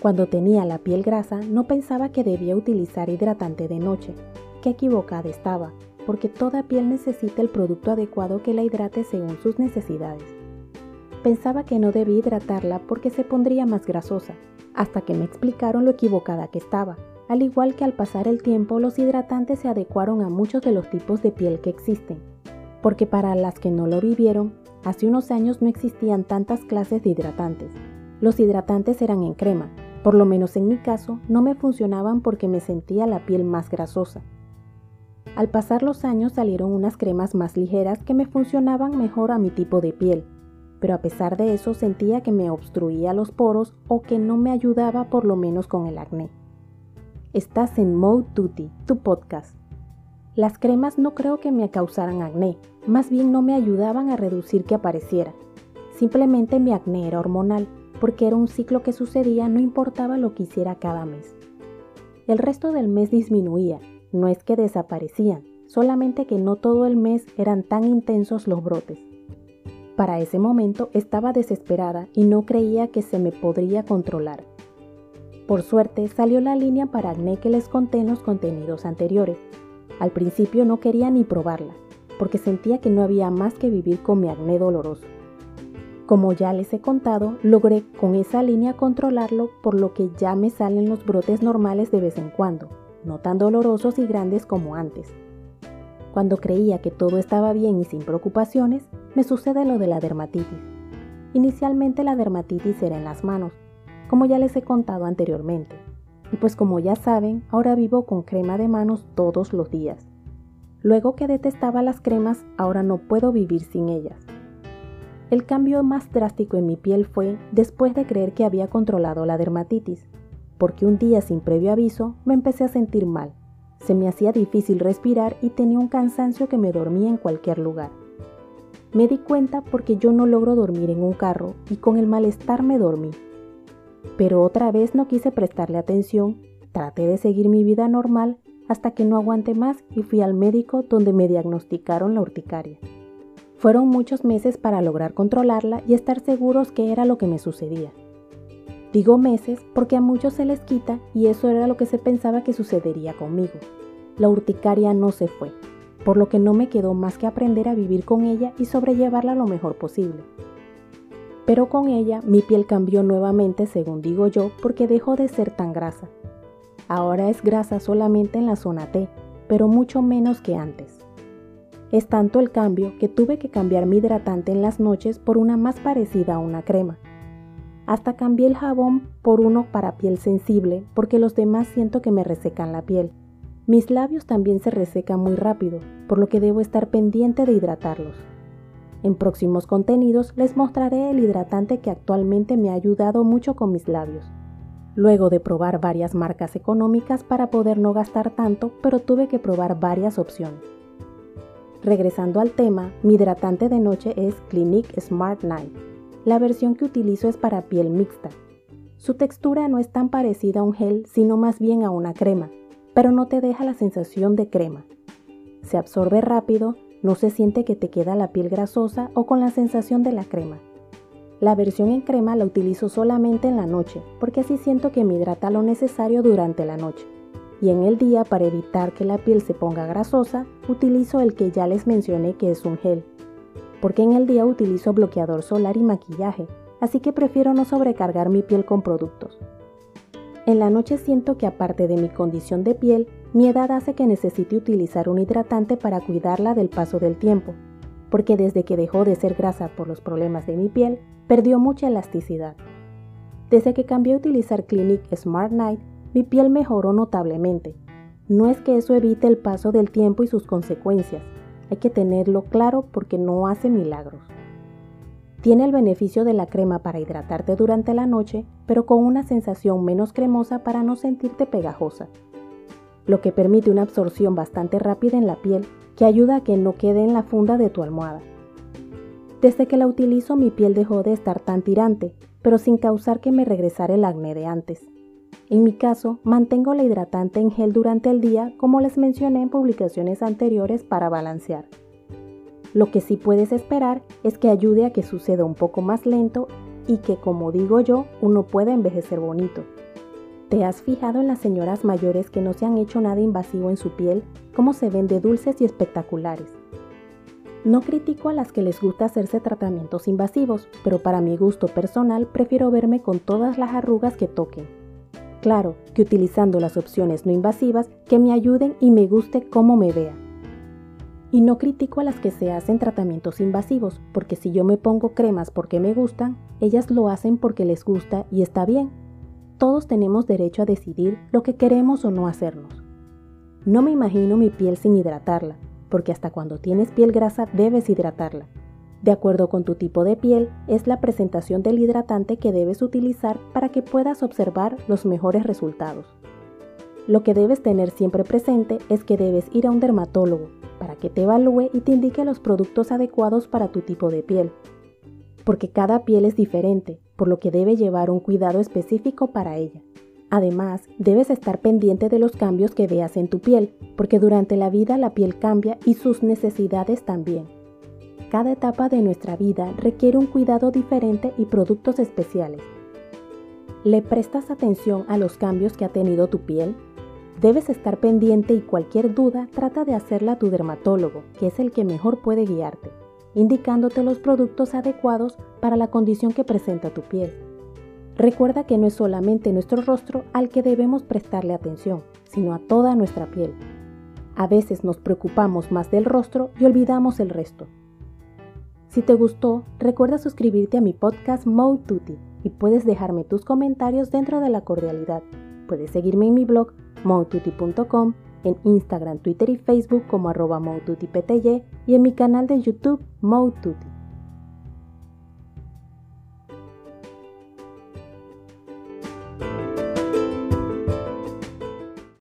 Cuando tenía la piel grasa no pensaba que debía utilizar hidratante de noche. Qué equivocada estaba, porque toda piel necesita el producto adecuado que la hidrate según sus necesidades. Pensaba que no debía hidratarla porque se pondría más grasosa, hasta que me explicaron lo equivocada que estaba. Al igual que al pasar el tiempo, los hidratantes se adecuaron a muchos de los tipos de piel que existen, porque para las que no lo vivieron, hace unos años no existían tantas clases de hidratantes. Los hidratantes eran en crema, por lo menos en mi caso, no me funcionaban porque me sentía la piel más grasosa. Al pasar los años salieron unas cremas más ligeras que me funcionaban mejor a mi tipo de piel, pero a pesar de eso sentía que me obstruía los poros o que no me ayudaba por lo menos con el acné. Estás en Mode Duty, tu podcast. Las cremas no creo que me causaran acné, más bien no me ayudaban a reducir que apareciera. Simplemente mi acné era hormonal porque era un ciclo que sucedía no importaba lo que hiciera cada mes. El resto del mes disminuía, no es que desaparecían, solamente que no todo el mes eran tan intensos los brotes. Para ese momento estaba desesperada y no creía que se me podría controlar. Por suerte salió la línea para acné que les conté en los contenidos anteriores. Al principio no quería ni probarla, porque sentía que no había más que vivir con mi acné doloroso. Como ya les he contado, logré con esa línea controlarlo por lo que ya me salen los brotes normales de vez en cuando, no tan dolorosos y grandes como antes. Cuando creía que todo estaba bien y sin preocupaciones, me sucede lo de la dermatitis. Inicialmente la dermatitis era en las manos, como ya les he contado anteriormente. Y pues como ya saben, ahora vivo con crema de manos todos los días. Luego que detestaba las cremas, ahora no puedo vivir sin ellas. El cambio más drástico en mi piel fue después de creer que había controlado la dermatitis, porque un día sin previo aviso me empecé a sentir mal. Se me hacía difícil respirar y tenía un cansancio que me dormía en cualquier lugar. Me di cuenta porque yo no logro dormir en un carro y con el malestar me dormí. Pero otra vez no quise prestarle atención, traté de seguir mi vida normal hasta que no aguanté más y fui al médico donde me diagnosticaron la urticaria. Fueron muchos meses para lograr controlarla y estar seguros que era lo que me sucedía. Digo meses porque a muchos se les quita y eso era lo que se pensaba que sucedería conmigo. La urticaria no se fue, por lo que no me quedó más que aprender a vivir con ella y sobrellevarla lo mejor posible. Pero con ella mi piel cambió nuevamente, según digo yo, porque dejó de ser tan grasa. Ahora es grasa solamente en la zona T, pero mucho menos que antes. Es tanto el cambio que tuve que cambiar mi hidratante en las noches por una más parecida a una crema. Hasta cambié el jabón por uno para piel sensible porque los demás siento que me resecan la piel. Mis labios también se resecan muy rápido, por lo que debo estar pendiente de hidratarlos. En próximos contenidos les mostraré el hidratante que actualmente me ha ayudado mucho con mis labios. Luego de probar varias marcas económicas para poder no gastar tanto, pero tuve que probar varias opciones. Regresando al tema, mi hidratante de noche es Clinique Smart Night. La versión que utilizo es para piel mixta. Su textura no es tan parecida a un gel, sino más bien a una crema, pero no te deja la sensación de crema. Se absorbe rápido, no se siente que te queda la piel grasosa o con la sensación de la crema. La versión en crema la utilizo solamente en la noche, porque así siento que me hidrata lo necesario durante la noche y en el día para evitar que la piel se ponga grasosa, utilizo el que ya les mencioné que es un gel. Porque en el día utilizo bloqueador solar y maquillaje, así que prefiero no sobrecargar mi piel con productos. En la noche siento que aparte de mi condición de piel, mi edad hace que necesite utilizar un hidratante para cuidarla del paso del tiempo, porque desde que dejó de ser grasa por los problemas de mi piel, perdió mucha elasticidad. Desde que cambié a utilizar Clinique Smart Night, mi piel mejoró notablemente. No es que eso evite el paso del tiempo y sus consecuencias, hay que tenerlo claro porque no hace milagros. Tiene el beneficio de la crema para hidratarte durante la noche, pero con una sensación menos cremosa para no sentirte pegajosa, lo que permite una absorción bastante rápida en la piel que ayuda a que no quede en la funda de tu almohada. Desde que la utilizo mi piel dejó de estar tan tirante, pero sin causar que me regresara el acné de antes. En mi caso, mantengo la hidratante en gel durante el día como les mencioné en publicaciones anteriores para balancear. Lo que sí puedes esperar es que ayude a que suceda un poco más lento y que, como digo yo, uno pueda envejecer bonito. ¿Te has fijado en las señoras mayores que no se han hecho nada invasivo en su piel, cómo se ven de dulces y espectaculares? No critico a las que les gusta hacerse tratamientos invasivos, pero para mi gusto personal prefiero verme con todas las arrugas que toquen. Claro que utilizando las opciones no invasivas que me ayuden y me guste cómo me vea. Y no critico a las que se hacen tratamientos invasivos, porque si yo me pongo cremas porque me gustan, ellas lo hacen porque les gusta y está bien todos tenemos derecho a decidir lo que queremos o no hacernos. No me imagino mi piel sin hidratarla, porque hasta cuando tienes piel grasa debes hidratarla. De acuerdo con tu tipo de piel, es la presentación del hidratante que debes utilizar para que puedas observar los mejores resultados. Lo que debes tener siempre presente es que debes ir a un dermatólogo para que te evalúe y te indique los productos adecuados para tu tipo de piel, porque cada piel es diferente por lo que debe llevar un cuidado específico para ella. Además, debes estar pendiente de los cambios que veas en tu piel, porque durante la vida la piel cambia y sus necesidades también. Cada etapa de nuestra vida requiere un cuidado diferente y productos especiales. ¿Le prestas atención a los cambios que ha tenido tu piel? Debes estar pendiente y cualquier duda trata de hacerla a tu dermatólogo, que es el que mejor puede guiarte indicándote los productos adecuados para la condición que presenta tu piel. Recuerda que no es solamente nuestro rostro al que debemos prestarle atención, sino a toda nuestra piel. A veces nos preocupamos más del rostro y olvidamos el resto. Si te gustó, recuerda suscribirte a mi podcast Mode Tutti y puedes dejarme tus comentarios dentro de la cordialidad. Puedes seguirme en mi blog modetutti.com en Instagram, Twitter y Facebook como arroba y en mi canal de YouTube Moututi.